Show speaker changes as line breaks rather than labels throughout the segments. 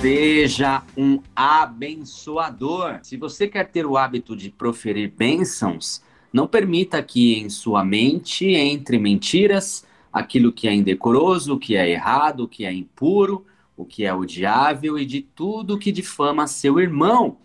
Seja um abençoador. Se você quer ter o hábito de proferir bênçãos, não permita que em sua mente entre mentiras, aquilo que é indecoroso, o que é errado, o que é impuro, o que é odiável e de tudo que difama seu irmão.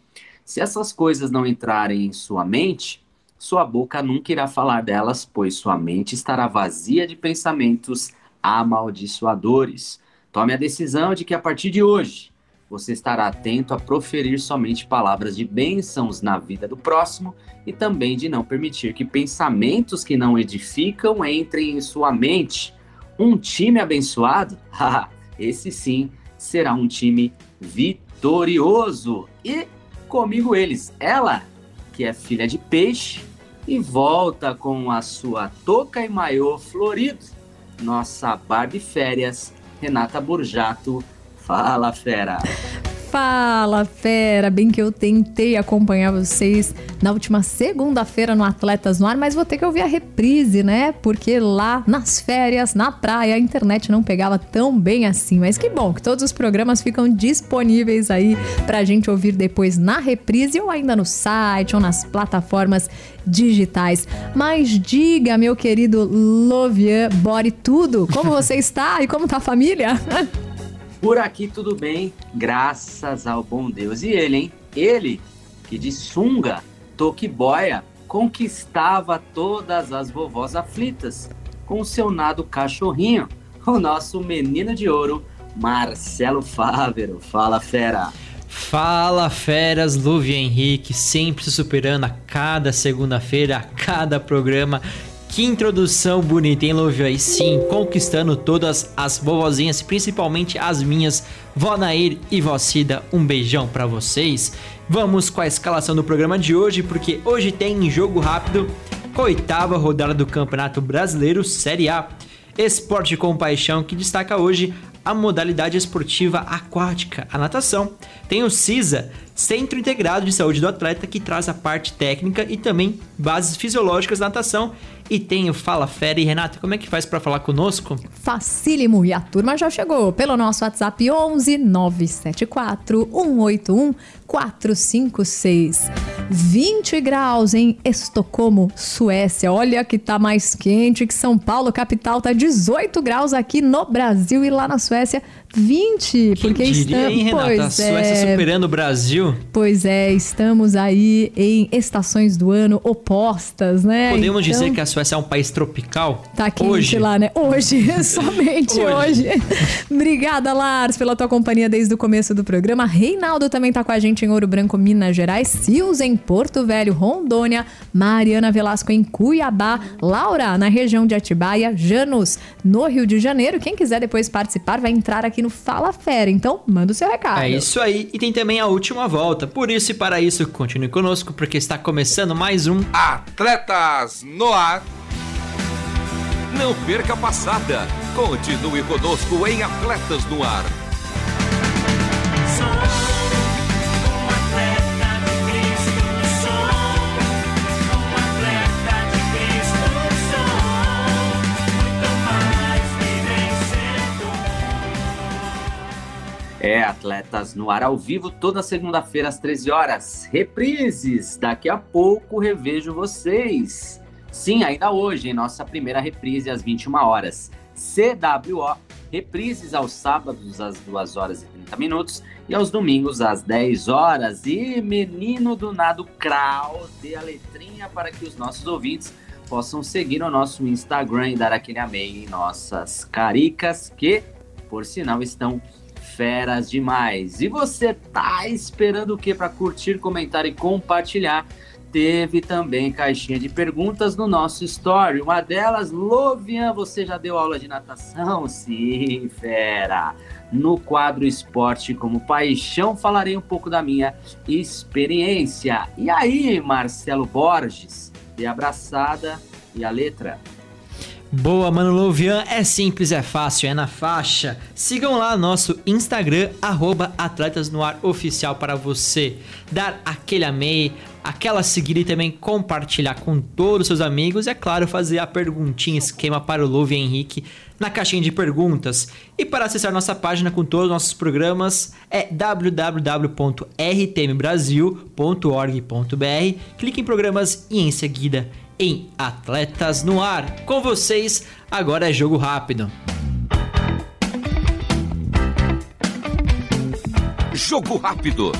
Se essas coisas não entrarem em sua mente, sua boca nunca irá falar delas, pois sua mente estará vazia de pensamentos amaldiçoadores. Tome a decisão de que a partir de hoje você estará atento a proferir somente palavras de bênçãos na vida do próximo e também de não permitir que pensamentos que não edificam entrem em sua mente. Um time abençoado? Esse sim será um time vitorioso. E comigo eles, ela, que é filha de peixe e volta com a sua touca e maiô florido, nossa Barbie Férias, Renata Burjato Fala, fera!
Fala, fera! Bem que eu tentei acompanhar vocês na última segunda-feira no Atletas no Ar, mas vou ter que ouvir a reprise, né? Porque lá nas férias, na praia, a internet não pegava tão bem assim. Mas que bom que todos os programas ficam disponíveis aí pra gente ouvir depois na reprise ou ainda no site ou nas plataformas digitais. Mas diga, meu querido Lovian, bore tudo, como você está e como tá a família?
Por aqui tudo bem, graças ao bom Deus. E ele, hein? Ele, que de sunga, toquiboia, conquistava todas as vovós aflitas com o seu nado cachorrinho, o nosso menino de ouro, Marcelo Fávero. Fala, fera!
Fala feras, Luve Henrique, sempre se superando a cada segunda-feira, a cada programa. Que introdução bonita, hein, Lovio? Aí sim, conquistando todas as vovozinhas, principalmente as minhas, vó Nair e vó Cida. Um beijão para vocês. Vamos com a escalação do programa de hoje, porque hoje tem jogo rápido, oitava rodada do Campeonato Brasileiro Série A. Esporte com paixão que destaca hoje a modalidade esportiva aquática, a natação. Tem o CISA, Centro Integrado de Saúde do Atleta, que traz a parte técnica e também bases fisiológicas da natação e tem o Fala Fera. E Renato, como é que faz para falar conosco?
Facílimo. E a turma já chegou pelo nosso WhatsApp 11 974 181 456. 20 graus em Estocolmo, Suécia. Olha que tá mais quente que São Paulo, capital. Tá 18 graus aqui no Brasil e lá na Suécia 20.
Quem
porque estamos.
hein, Renata?
Pois
a Suécia
é.
superando o Brasil.
Pois é, estamos aí em estações do ano opostas, né?
Podemos
Então,
dizer que a Suécia é um país tropical?
Tá quente
Hoje.
lá, né? Hoje, somente hoje.
Hoje.
Obrigada, Lars, pela tua companhia desde o começo do programa. Reinaldo também tá com a gente em Ouro Branco, Minas Gerais. Sils em Porto Velho, Rondônia. Mariana Velasco em Cuiabá. Laura na região de Atibaia. Janus no Rio de Janeiro. Quem quiser depois participar vai entrar aqui no Fala Fera. Então, manda o seu recado.
É isso aí, e tem também a última volta. Por isso e para isso, continue conosco, porque está começando mais um
Atletas no Ar. Não perca a passada. Continue conosco em Atletas no Ar.
É, atletas no ar ao vivo toda segunda-feira às 13 horas. Reprises, daqui a pouco revejo vocês. Sim, ainda hoje, em nossa primeira reprise às 21 horas. CWO, reprises aos sábados às 2 horas e 30 minutos e aos domingos às 10 horas. E menino do nado Krau, dê a letrinha para que os nossos ouvintes possam seguir o nosso Instagram e dar aquele amei em nossas caricas que, por sinal, estão feras demais. E você tá esperando o que para curtir, comentar e compartilhar? Teve também caixinha de perguntas no nosso story. Uma delas, Lovian, você já deu aula de natação? Sim, fera. No quadro Esporte como Paixão, falarei um pouco da minha experiência. E aí, Marcelo Borges, de abraçada e a letra?
Boa, Mano Louvian, é simples, é fácil, é na faixa. Sigam lá nosso Instagram, arroba Oficial para você dar aquele amei, aquela seguida e também compartilhar com todos os seus amigos. E é claro, fazer a perguntinha esquema para o Louve Henrique na caixinha de perguntas. E para acessar nossa página com todos os nossos programas é www.rtmbrasil.org.br. Clique em programas e em seguida em Atletas no Ar. Com vocês, agora é jogo rápido.
Jogo rápido.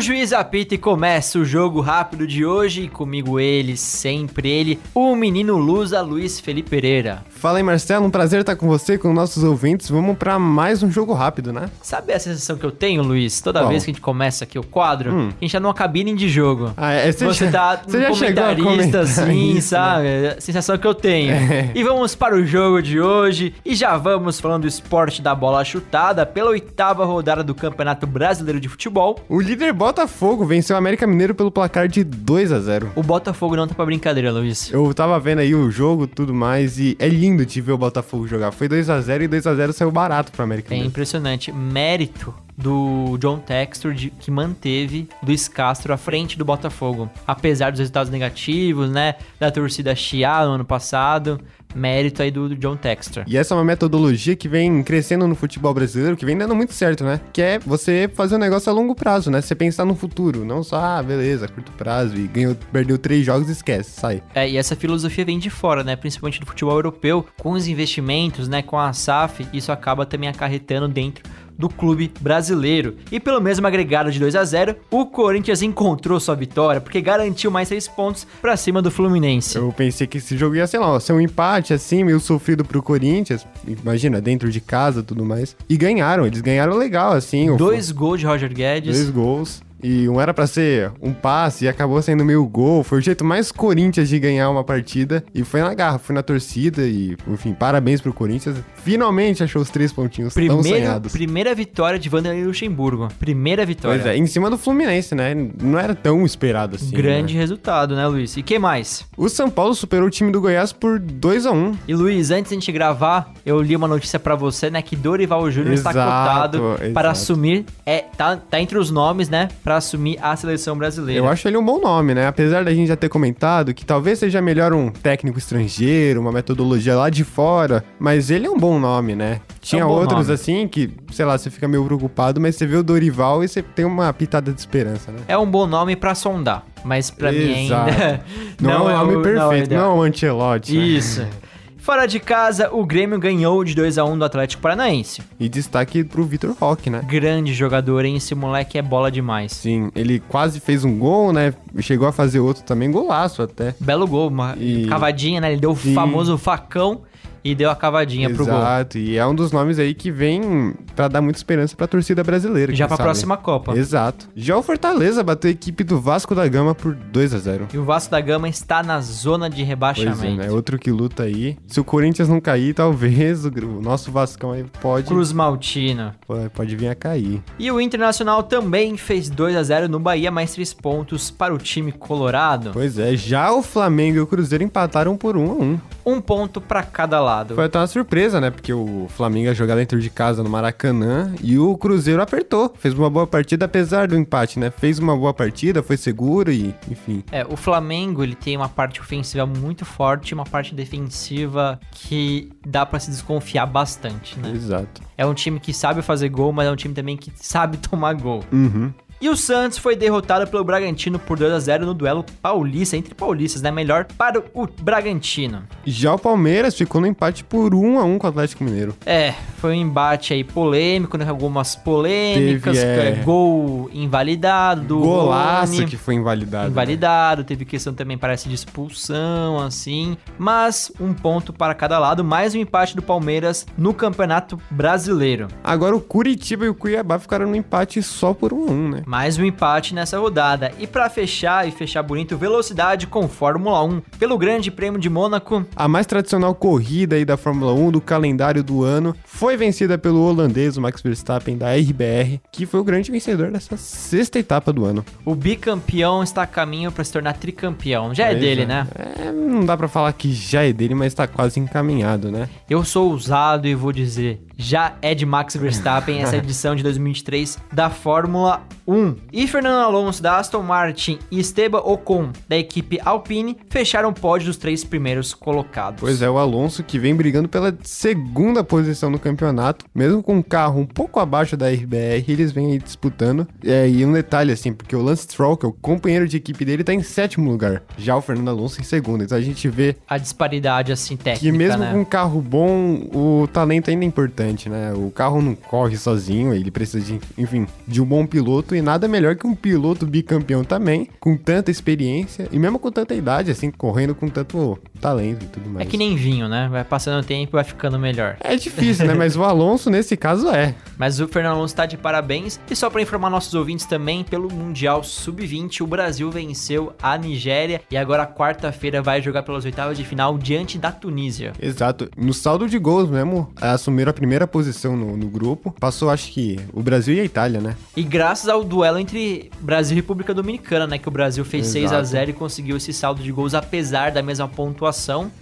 O juiz apita e começa o jogo rápido de hoje. E comigo ele, sempre ele, o menino Lusa Luiz Felipe Pereira.
Fala aí, Marcelo, um prazer estar com você, com nossos ouvintes. Vamos para mais um jogo rápido, né?
Sabe a sensação que eu tenho, Luiz? Toda
Qual?
vez que a gente começa aqui o quadro,
Hum.
a gente tá numa cabine de jogo.
Ah, é,
Você
já-
tá
você
um comentarista,
comentar
assim,
isso,
sabe?
né?
É a sensação que eu tenho.
É.
E vamos para o jogo de hoje. E já vamos falando do esporte da bola chutada pela oitava rodada do Campeonato Brasileiro de Futebol.
O líder Botafogo venceu o América Mineiro pelo placar de 2 a 0
O Botafogo não tá pra brincadeira, Luiz.
Eu tava vendo aí o jogo tudo mais e é lindo de ver o Botafogo jogar. Foi 2 a 0 e 2 a 0 saiu barato pro América
É
Mineiro.
impressionante. Mérito do John Textor que manteve Luiz Castro à frente do Botafogo. Apesar dos resultados negativos, né? Da torcida chiar no ano passado. Mérito aí do, do John Textor.
E essa é uma metodologia que vem crescendo no futebol brasileiro, que vem dando muito certo, né? Que é você fazer um negócio a longo prazo, né? Você pensar no futuro, não só, ah, beleza, curto prazo e ganhou, perdeu três jogos, esquece, sai.
É, e essa filosofia vem de fora, né? Principalmente do futebol europeu, com os investimentos, né? Com a SAF, isso acaba também acarretando dentro do clube brasileiro. E pelo mesmo agregado de 2 a 0 o Corinthians encontrou sua vitória, porque garantiu mais 6 pontos pra cima do Fluminense.
Eu pensei que esse jogo ia, sei lá, ser um empate assim, meio sofrido pro Corinthians. Imagina, dentro de casa tudo mais. E ganharam, eles ganharam legal, assim.
Dois gols de Roger Guedes.
Dois gols. E um era pra ser um passe e acabou sendo meio gol. Foi o jeito mais Corinthians de ganhar uma partida. E foi na garra, foi na torcida. E, enfim, parabéns pro Corinthians. Finalmente achou os três pontinhos tão
Primeiro,
sonhados.
primeira vitória de Vanderlei Luxemburgo. Primeira vitória.
Pois é, em cima do Fluminense, né? Não era tão esperado assim.
Grande
né?
resultado, né, Luiz? E que mais?
O São Paulo superou o time do Goiás por 2 a 1
E Luiz, antes de a gente gravar, eu li uma notícia pra você, né, que Dorival Júnior está cotado
exato.
para assumir, é, tá, tá entre os nomes, né, para assumir a seleção brasileira.
Eu acho ele um bom nome, né? Apesar da gente já ter comentado que talvez seja melhor um técnico estrangeiro, uma metodologia lá de fora, mas ele é um bom nome, né? Tinha
É bom
outros
nome.
assim que, sei lá, você fica meio preocupado, mas você vê o Dorival e você tem uma pitada de esperança, né?
É um bom nome pra sondar, mas pra mim ainda
Não, é um nome
o-
perfeito, não, é um Ancelotti. né?
Fora de casa, o Grêmio ganhou de 2 a 1 do Atlético Paranaense.
E destaque pro Vitor Roque, né?
Grande jogador, hein? Esse moleque é bola demais.
Sim, ele quase fez um gol, né? Chegou a fazer outro também, golaço até.
Belo gol, uma
E-
cavadinha, né? Ele deu o famoso facão e deu a cavadinha pro gol.
Exato, e é um dos nomes aí que vem pra dar muita esperança pra torcida brasileira.
Já pra
sabe.
próxima Copa.
Exato. Já o Fortaleza bateu a equipe do Vasco da Gama por 2 a 0
E o Vasco da Gama está na zona de
Pois é,
rebaixamento.
né? Outro que luta aí. Se o Corinthians não cair, talvez o, nosso Vascão aí pode,
Cruz Maltino.
pode, pode vir a cair.
E o Internacional também fez 2 a 0 no Bahia, mais 3 pontos para o time colorado.
Pois é, já o Flamengo e o Cruzeiro empataram por 1 a 1
Um ponto para cada lado.
Foi até uma surpresa, né? Porque o Flamengo ia jogar dentro de casa no Maracanã e o Cruzeiro apertou. Fez uma boa partida, apesar do empate, né? Fez uma boa partida, foi seguro e, enfim.
É, o Flamengo, ele tem uma parte ofensiva muito forte e uma parte defensiva que dá pra se desconfiar bastante, né?
Exato.
É um time que sabe fazer gol, mas é um time também que sabe tomar gol.
Uhum.
E o Santos foi derrotado pelo Bragantino por 2 a 0 no duelo paulista, entre paulistas, né? Melhor para o Bragantino.
Já o Palmeiras ficou no empate por 1 a 1 com o Atlético Mineiro.
É, foi um embate aí polêmico, né? Algumas polêmicas,
Teve, é,
é, gol invalidado do
Golaço
Rony.
que foi invalidado. né?
invalidado, teve questão também, parece, de expulsão, assim. Mas um ponto para cada lado, mais um empate do Palmeiras no Campeonato Brasileiro.
Agora o Curitiba e o Cuiabá ficaram no empate só por 1 a 1, né?
Mais um empate nessa rodada. E para fechar e fechar bonito, velocidade com Fórmula 1 pelo Grande Prêmio de Mônaco.
A mais tradicional corrida aí da Fórmula 1 do calendário do ano foi vencida pelo holandês Max Verstappen da RBR, que foi o grande vencedor dessa sexta etapa do ano.
O bicampeão está a caminho para se tornar tricampeão. Já é
Pois
dele,
é.
né?
É, não dá pra falar que já é dele, mas tá quase encaminhado, né?
Eu sou ousado e vou dizer, já é de Max Verstappen essa edição de 2023 da Fórmula 1. E Fernando Alonso da Aston Martin e Esteban Ocon da equipe Alpine fecharam o pódio dos três primeiros colocados.
Pois é, o Alonso que vem brigando pela segunda posição no campeonato, mesmo com um carro um pouco abaixo da RBR, eles vêm aí disputando. É, e um detalhe assim, porque o Lance Stroll, que é o companheiro de equipe dele, tá em sétimo lugar, já o Fernando Alonso em segundo. Então a gente vê
A disparidade assim técnica,
que mesmo
né?
com um carro bom, o talento ainda é importante, né? O carro não corre sozinho, ele precisa de, enfim, de um bom piloto e nada melhor que um piloto bicampeão também, com tanta experiência e mesmo com tanta idade, assim, correndo com tanto talento e tudo
É
mais.
que nem vinho, né? Vai passando o tempo e vai ficando melhor.
É difícil, né? Mas o Alonso, nesse caso, é.
Mas o Fernando Alonso tá de parabéns. E só para informar nossos ouvintes também, pelo Mundial Sub-20, o Brasil venceu a Nigéria e agora quarta-feira vai jogar pelas oitavas de final diante da Tunísia.
Exato. No saldo de gols mesmo, assumiram a primeira posição no, no grupo. Passou, acho que, o Brasil e a Itália, né?
E graças ao duelo entre Brasil e República Dominicana, né? Que o Brasil fez 6 a
Exato.
0 e conseguiu esse saldo de gols, apesar da mesma pontuação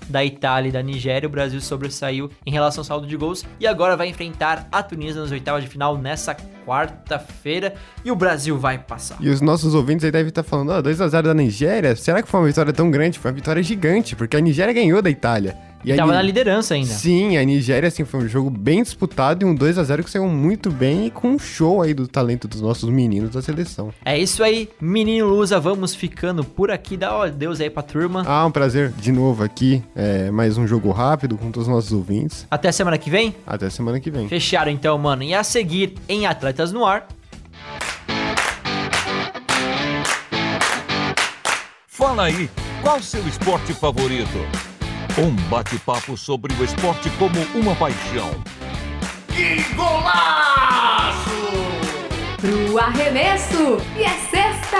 da Itália e da Nigéria. O Brasil sobressaiu em relação ao saldo de gols e agora vai enfrentar a Tunísia nas oitavas de final nessa quarta-feira. E o Brasil vai passar.
E os nossos ouvintes aí devem estar falando, ó, 2x0 da Nigéria? Será que foi uma vitória tão grande? Foi uma vitória gigante, porque a Nigéria ganhou da Itália. E a
Tava na liderança ainda.
Sim, a Nigéria, assim, foi um jogo bem disputado e um 2x0 que saiu muito bem e com um show aí do talento dos nossos meninos da seleção.
É isso aí, menino Lusa, vamos ficando por aqui. Dá ó, Deus aí pra turma.
Ah, um prazer de novo aqui. É, mais um jogo rápido com todos os nossos ouvintes.
Até semana que vem.
Até semana que vem.
Fecharam então, mano. E a seguir em Atletas no Ar.
Fala aí, qual seu esporte favorito? Um bate-papo sobre o esporte como uma paixão.
Pro arremesso e é sexta!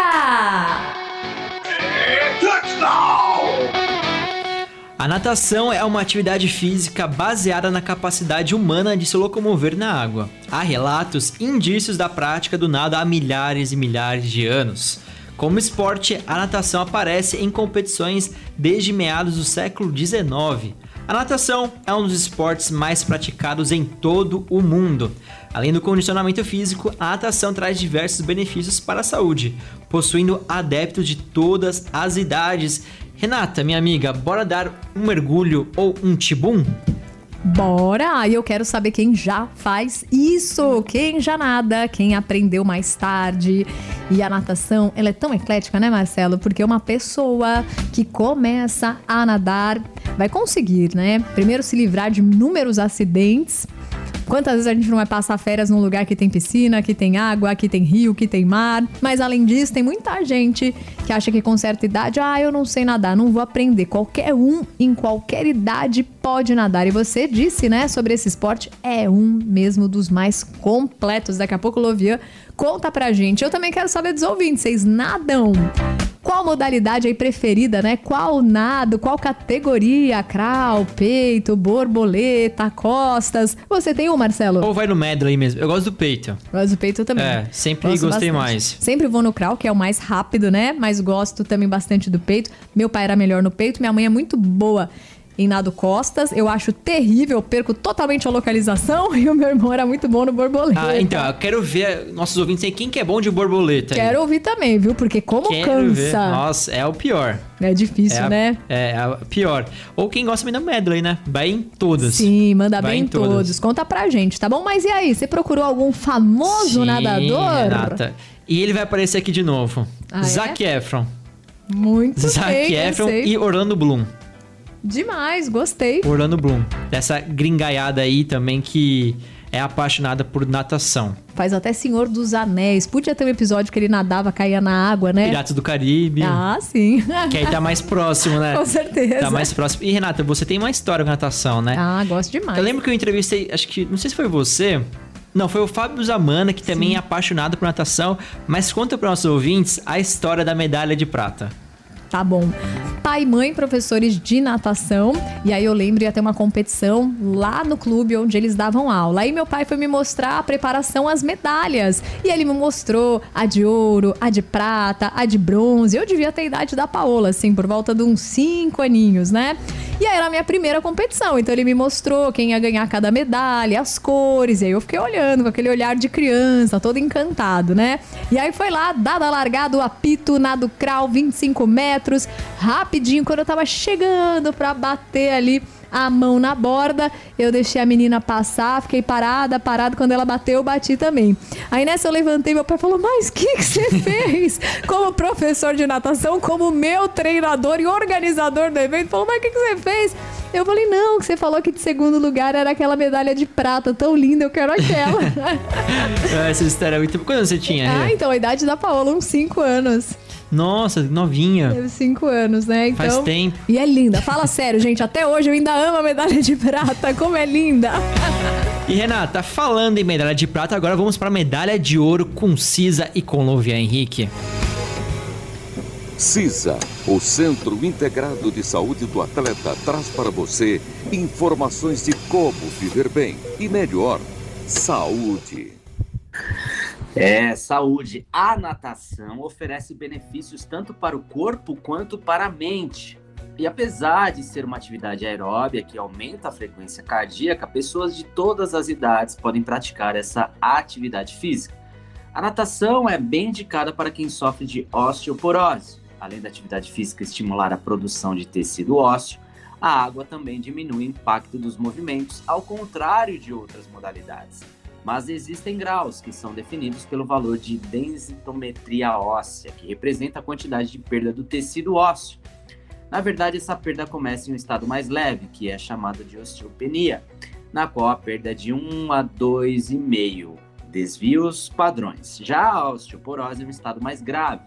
A natação é uma atividade física baseada na capacidade humana de se locomover na água. Há relatos e indícios da prática do nado há milhares e milhares de anos. Como esporte, a natação aparece em competições desde meados do século XIX. A natação é um dos esportes mais praticados em todo o mundo. Além do condicionamento físico, a natação traz diversos benefícios para a saúde, possuindo adeptos de todas as idades. Renata, minha amiga, bora dar um mergulho ou um tibum?
Bora! E eu quero saber quem já faz isso, quem já nada, quem aprendeu mais tarde. E a natação, ela é tão eclética, né, Marcelo? Porque uma pessoa que começa a nadar vai conseguir, né? Primeiro se livrar de inúmeros acidentes. Quantas vezes a gente não vai passar férias num lugar que tem piscina, que tem água, que tem rio, que tem mar? Mas além disso, tem muita gente que acha que com certa idade, ah, eu não sei nadar, não vou aprender. Qualquer um, em qualquer idade, pode nadar. E você disse, né, sobre esse esporte, é um mesmo dos mais completos. Daqui a pouco Lovian conta pra gente. Eu também quero saber dos ouvintes, vocês nadam? Qual modalidade aí preferida, né? Qual nado, qual categoria? Crawl, peito, borboleta, costas. Você tem um, Marcelo?
Ou vai no medley mesmo? Eu gosto do peito.
Gosto do peito também.
É, sempre
Gosto
gostei
bastante.
mais.
Sempre vou no crawl, que é o mais rápido, né? Mas gosto também bastante do peito. Meu pai era melhor no peito, minha mãe é muito boa em nado costas. Eu acho terrível, perco totalmente a localização e o meu irmão era muito bom no borboleta.
Ah, então, eu quero ver nossos ouvintes aí, quem que é bom de borboleta aí?
Quero ouvir também, viu? Porque como
Quero ver.
cansa.
Nossa, é o pior.
É difícil,
é a-
né?
É, a pior. Ou quem gosta também da medley, né? Vai em todas.
Sim, manda
Vai
bem
em todas.
todos. Conta pra gente, tá bom? Mas e aí, você procurou algum famoso
Sim,
nadador?
Renata. E ele vai aparecer aqui de novo.
Ah, é?
Zac Efron.
Muito
Zac
bem,
Efron e Orlando Bloom.
Demais, gostei.
Orlando Bloom. Dessa gringaiada aí também que é apaixonada por natação.
Faz até Senhor dos Anéis. Podia ter um episódio que ele nadava, caía na água, né?
Piratas do Caribe.
Ah, sim.
Que aí tá mais próximo, né?
Com certeza.
Tá mais próximo. E Renata, você tem uma história com natação, né?
Ah, gosto demais.
Eu lembro que eu entrevistei, acho que, não sei se foi você. Não, foi o Fábio Zamana, que também é apaixonado por natação. Mas conta para nossos ouvintes a história da medalha de prata.
Tá bom. Pai e mãe, professores de natação. E aí eu lembro ia ter uma competição lá no clube onde eles davam aula. Aí meu pai foi me mostrar a preparação às medalhas. E ele me mostrou a de ouro, a de prata, a de bronze. Eu devia ter a idade da Paola, assim, por volta de uns 5 aninhos, né? E aí era a minha primeira competição. Então ele me mostrou quem ia ganhar cada medalha, as cores. E aí eu fiquei olhando com aquele olhar de criança, todo encantado, né? E aí foi lá, dada a largada, o apito, nado crawl, 25 metros. Rapidinho, quando eu tava chegando pra bater ali a mão na borda, eu deixei a menina passar, fiquei parada, parada. Quando ela bateu, eu bati também. Aí nessa eu levantei, meu pai falou: Mas o que, que você fez? Como professor de natação, como meu treinador e organizador do evento, falou: Mas o que, que você fez? Eu falei: Não, que você falou que de segundo lugar era aquela medalha de prata, tão linda, eu quero aquela.
Essa história é muito. Quando você tinha?
ah, então a idade da Paola, uns 5 anos.
Nossa, novinha.
Teve 5 anos, né? Então...
Faz tempo.
E é linda. Fala sério, gente. Até hoje eu ainda amo a medalha de prata. Como é linda.
E Renata, falando em medalha de prata, agora vamos para medalha de ouro com Cisa e com Louvia Henrique.
CISA, o Centro Integrado de Saúde do Atleta, traz para você informações de como viver bem e melhor. Saúde.
É, saúde. A natação oferece benefícios tanto para o corpo quanto para a mente. E apesar de ser uma atividade aeróbia que aumenta a frequência cardíaca, pessoas de todas as idades podem praticar essa atividade física. A natação é bem indicada para quem sofre de osteoporose. Além da atividade física estimular a produção de tecido ósseo, a água também diminui o impacto dos movimentos, ao contrário de outras modalidades. Mas existem graus que são definidos pelo valor de densitometria óssea, que representa a quantidade de perda do tecido ósseo. Na verdade, essa perda começa em um estado mais leve, que é chamado de osteopenia, na qual a perda é de 1 a 2,5 desvios padrões. Já a osteoporose é um estado mais grave,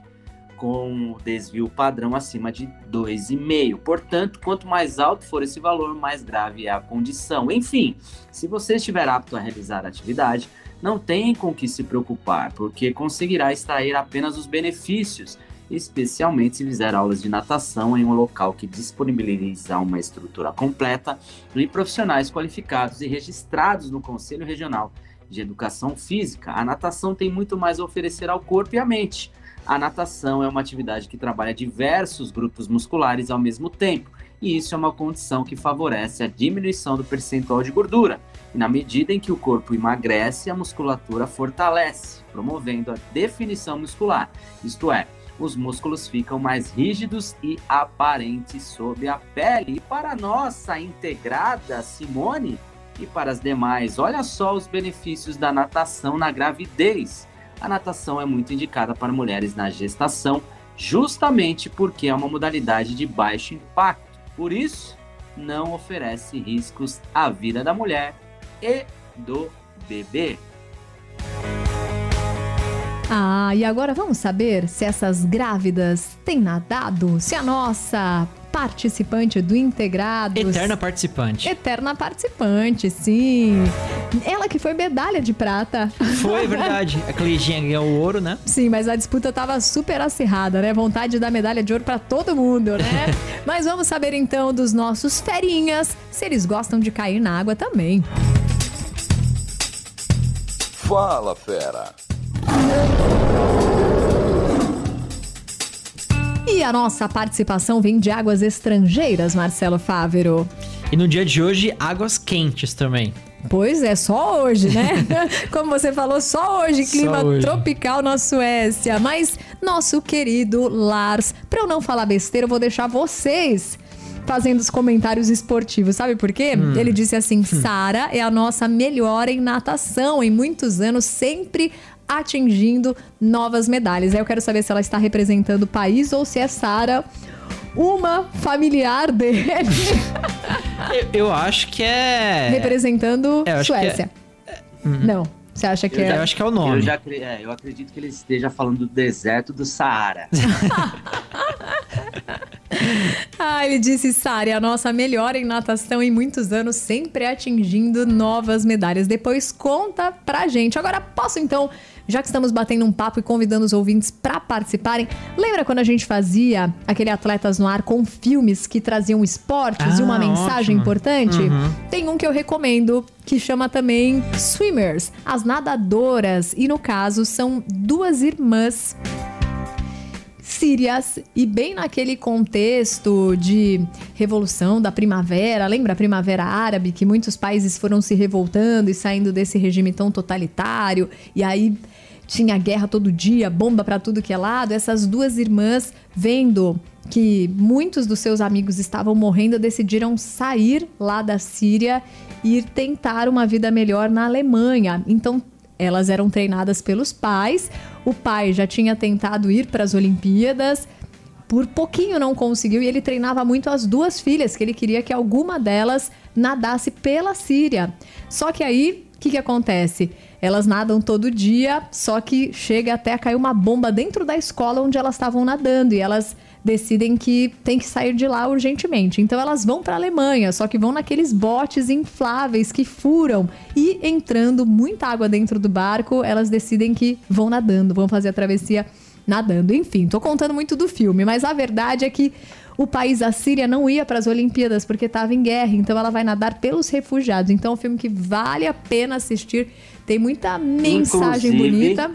com desvio padrão acima de 2,5. Portanto, quanto mais alto for esse valor, mais grave é a condição. Enfim, se você estiver apto a realizar a atividade, não tem com que se preocupar, porque conseguirá extrair apenas os benefícios, especialmente se fizer aulas de natação em um local que disponibiliza uma estrutura completa e profissionais qualificados e registrados no Conselho Regional de Educação Física. A natação tem muito mais a oferecer ao corpo e à mente. A natação é uma atividade que trabalha diversos grupos musculares ao mesmo tempo, e isso é uma condição que favorece a diminuição do percentual de gordura. E na medida em que o corpo emagrece, a musculatura fortalece, promovendo a definição muscular, isto é, os músculos ficam mais rígidos e aparentes sob a pele. E para nossa integrada Simone e para as demais, olha só os benefícios da natação na gravidez. A natação é muito indicada para mulheres na gestação, justamente porque é uma modalidade de baixo impacto. Por isso, não oferece riscos à vida da mulher e do bebê.
Ah, e agora vamos saber se essas grávidas têm nadado? Se a nossa participante do Integrados...
Eterna participante.
Eterna participante, sim. Ela que foi medalha de prata.
Foi verdade. A Cleidinha ganhou o ouro, né?
Sim, mas a disputa tava super acirrada, né? Vontade de dar medalha de ouro pra todo mundo, né? mas vamos saber então dos nossos ferinhas, se eles gostam de cair na água também.
Fala, fera.
E a nossa participação vem de águas estrangeiras, Marcelo Fávero.
E no dia de hoje, águas quentes também.
Pois é, só hoje, né? Como você falou, só hoje,
Só
clima
hoje.
tropical na Suécia. Mas nosso querido Lars, pra eu não falar besteira, eu vou deixar vocês fazendo os comentários esportivos. Sabe por quê?
Hum.
Ele disse assim: Sara é a nossa melhor em natação. Em muitos anos, sempre atingindo novas medalhas. Aí eu quero saber se ela está representando o país ou se é Sara uma familiar dele
Eu, eu acho que é.
representando
É, eu acho que é-
Suécia. Não, você acha que
Eu
é?
Eu acho que é o nome.
Eu, já, é, eu acredito que ele esteja falando do deserto do Saara.
Ah, ele disse, Sara, é a nossa melhor em natação em muitos anos, sempre atingindo novas medalhas. Depois conta pra gente. Agora, posso então, já que estamos batendo um papo e convidando os ouvintes pra participarem, lembra quando a gente fazia aquele Atletas no Ar com filmes que traziam esportes e
Ah,
uma mensagem
ótimo.
importante?
Uhum.
Tem um que eu recomendo que chama também Swimmers, as nadadoras. E no caso, são duas irmãs sírias e bem naquele contexto de revolução da primavera, lembra a primavera árabe que muitos países foram se revoltando e saindo desse regime tão totalitário e aí tinha guerra todo dia, bomba pra tudo que é lado. Essas duas irmãs vendo que muitos dos seus amigos estavam morrendo, decidiram sair lá da Síria e ir tentar uma vida melhor na Alemanha. Então elas eram treinadas pelos pais. O pai já tinha tentado ir para as Olimpíadas, por pouquinho não conseguiu e ele treinava muito as duas filhas, que ele queria que alguma delas nadasse pela Síria. Só que aí, o que, que acontece? Elas nadam todo dia, só que chega até a cair uma bomba dentro da escola onde elas estavam nadando e elas decidem que tem que sair de lá urgentemente. Então elas vão para a Alemanha, só que vão naqueles botes infláveis que furam e entrando muita água dentro do barco, elas decidem que vão nadando, vão fazer a travessia nadando. Enfim, tô contando muito do filme, mas a verdade é que o país, a Síria, não ia para as Olimpíadas porque estava em guerra, então ela vai nadar pelos refugiados. Então é um filme que vale a pena assistir, tem muita mensagem
Inclusive,
bonita.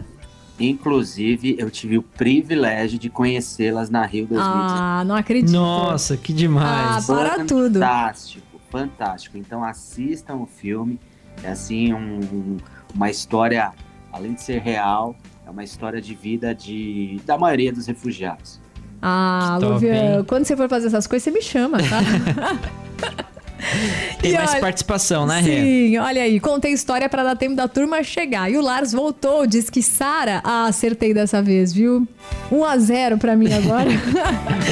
Inclusive, eu tive o privilégio de conhecê-las na Rio 2019.
Ah, não acredito.
Nossa, que demais.
Ah, para tudo.
Fantástico, fantástico. Então assistam o filme. É assim um- um- uma história, além de ser real, é uma história de vida de, da maioria dos refugiados.
Ah,
hein?
quando você for fazer essas coisas, você me chama, tá?
Tem
E
mais
olha-
participação, né, Rê?
Sim, olha aí, contei história pra dar tempo da turma chegar. E o Lars voltou, disse que Sara, ah, acertei dessa vez, viu? 1 a 0 pra mim agora.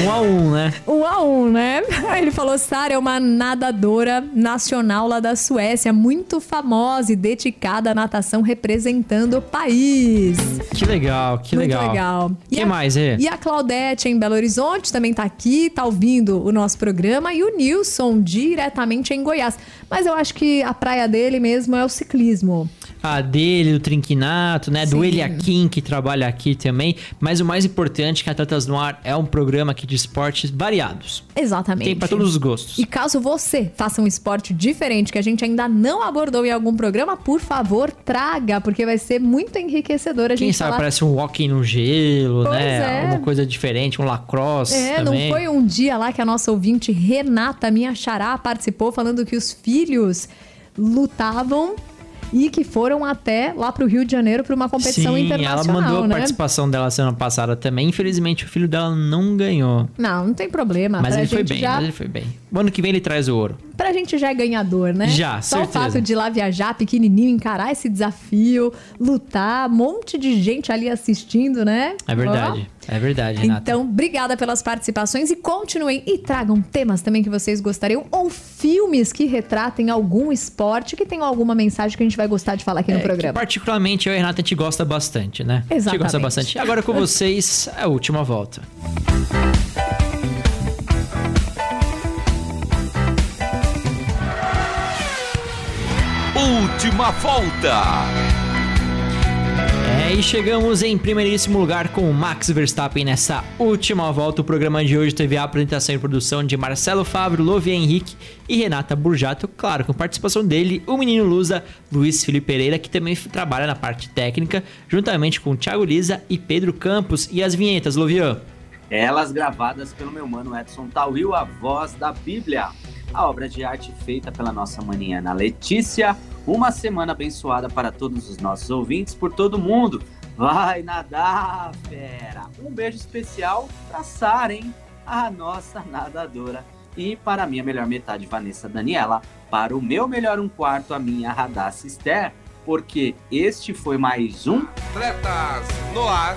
Um a um, né?
1 a 1, né? Aí ele falou: Sara é uma nadadora nacional lá da Suécia, muito famosa e dedicada à natação representando o país.
Que legal, que
Muito
legal.
legal.
O que
E a-
mais, Rê?
E a Claudete em Belo Horizonte também tá aqui, tá ouvindo o nosso programa. E o Nilson, diretamente em Goiás. Mas eu acho que a praia dele mesmo é o ciclismo.
A dele, do Trinquinato, né? Do
Sim.
Eliakim, que trabalha aqui também. Mas o mais importante é que Atletas no Ar é um programa aqui de esportes variados.
Exatamente.
Tem pra todos os gostos.
E caso você faça um esporte diferente que a gente ainda não abordou em algum programa, por favor, traga, porque vai ser muito enriquecedor a
Quem
gente
sabe
falar.
parece um walking no gelo,
Pois
né?
é.
Uma coisa diferente, um lacrosse
É,
também.
não foi um dia lá que a nossa ouvinte Renata, minha xará, participou falando que os filhos lutavam e que foram até lá pro Rio de Janeiro para uma competição
Sim,
internacional,
ela mandou a
né?
participação dela semana passada também. Infelizmente, o filho dela não ganhou.
Não, não tem problema.
Mas
pra
ele foi bem,
já,
mas ele foi bem. O ano que vem ele traz o ouro.
Pra gente já é ganhador, né?
Já,
Só
certeza.
o fato de ir lá viajar pequenininho, encarar esse desafio, lutar, um monte de gente ali assistindo, né?
É verdade. É verdade, Renata.
Então, obrigada pelas participações e continuem e tragam temas também que vocês gostariam ou filmes que retratem algum esporte que tenham alguma mensagem que a gente vai gostar de falar aqui no
É, que
programa.
particularmente eu e a Renata a gente gosta bastante, né? A gente gosta
Exatamente.
bastante. Agora com vocês, a última volta.
Última volta.
É, e chegamos em primeiríssimo lugar com o Max Verstappen nessa última volta. O programa de hoje teve a apresentação e produção de Marcelo Fábio, Lovia Henrique e Renata Burjato. Claro, com participação dele, o menino Lusa, Luiz Felipe Pereira, que também trabalha na parte técnica, juntamente com Thiago Lisa e Pedro Campos. E as vinhetas, Lovian?
Elas gravadas pelo meu mano Edson Tawil, a voz da Bíblia. A obra de arte feita pela nossa maninha Ana Letícia. Uma semana abençoada para todos os nossos ouvintes por todo mundo. Vai nadar, fera! Um beijo especial para Sara, hein? A nossa nadadora. E para a minha melhor metade, Vanessa Daniela. Para o meu melhor um quarto, a minha Radassa Esther. porque este foi mais um
Atletas no ar.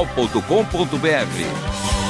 transmundial.com.br.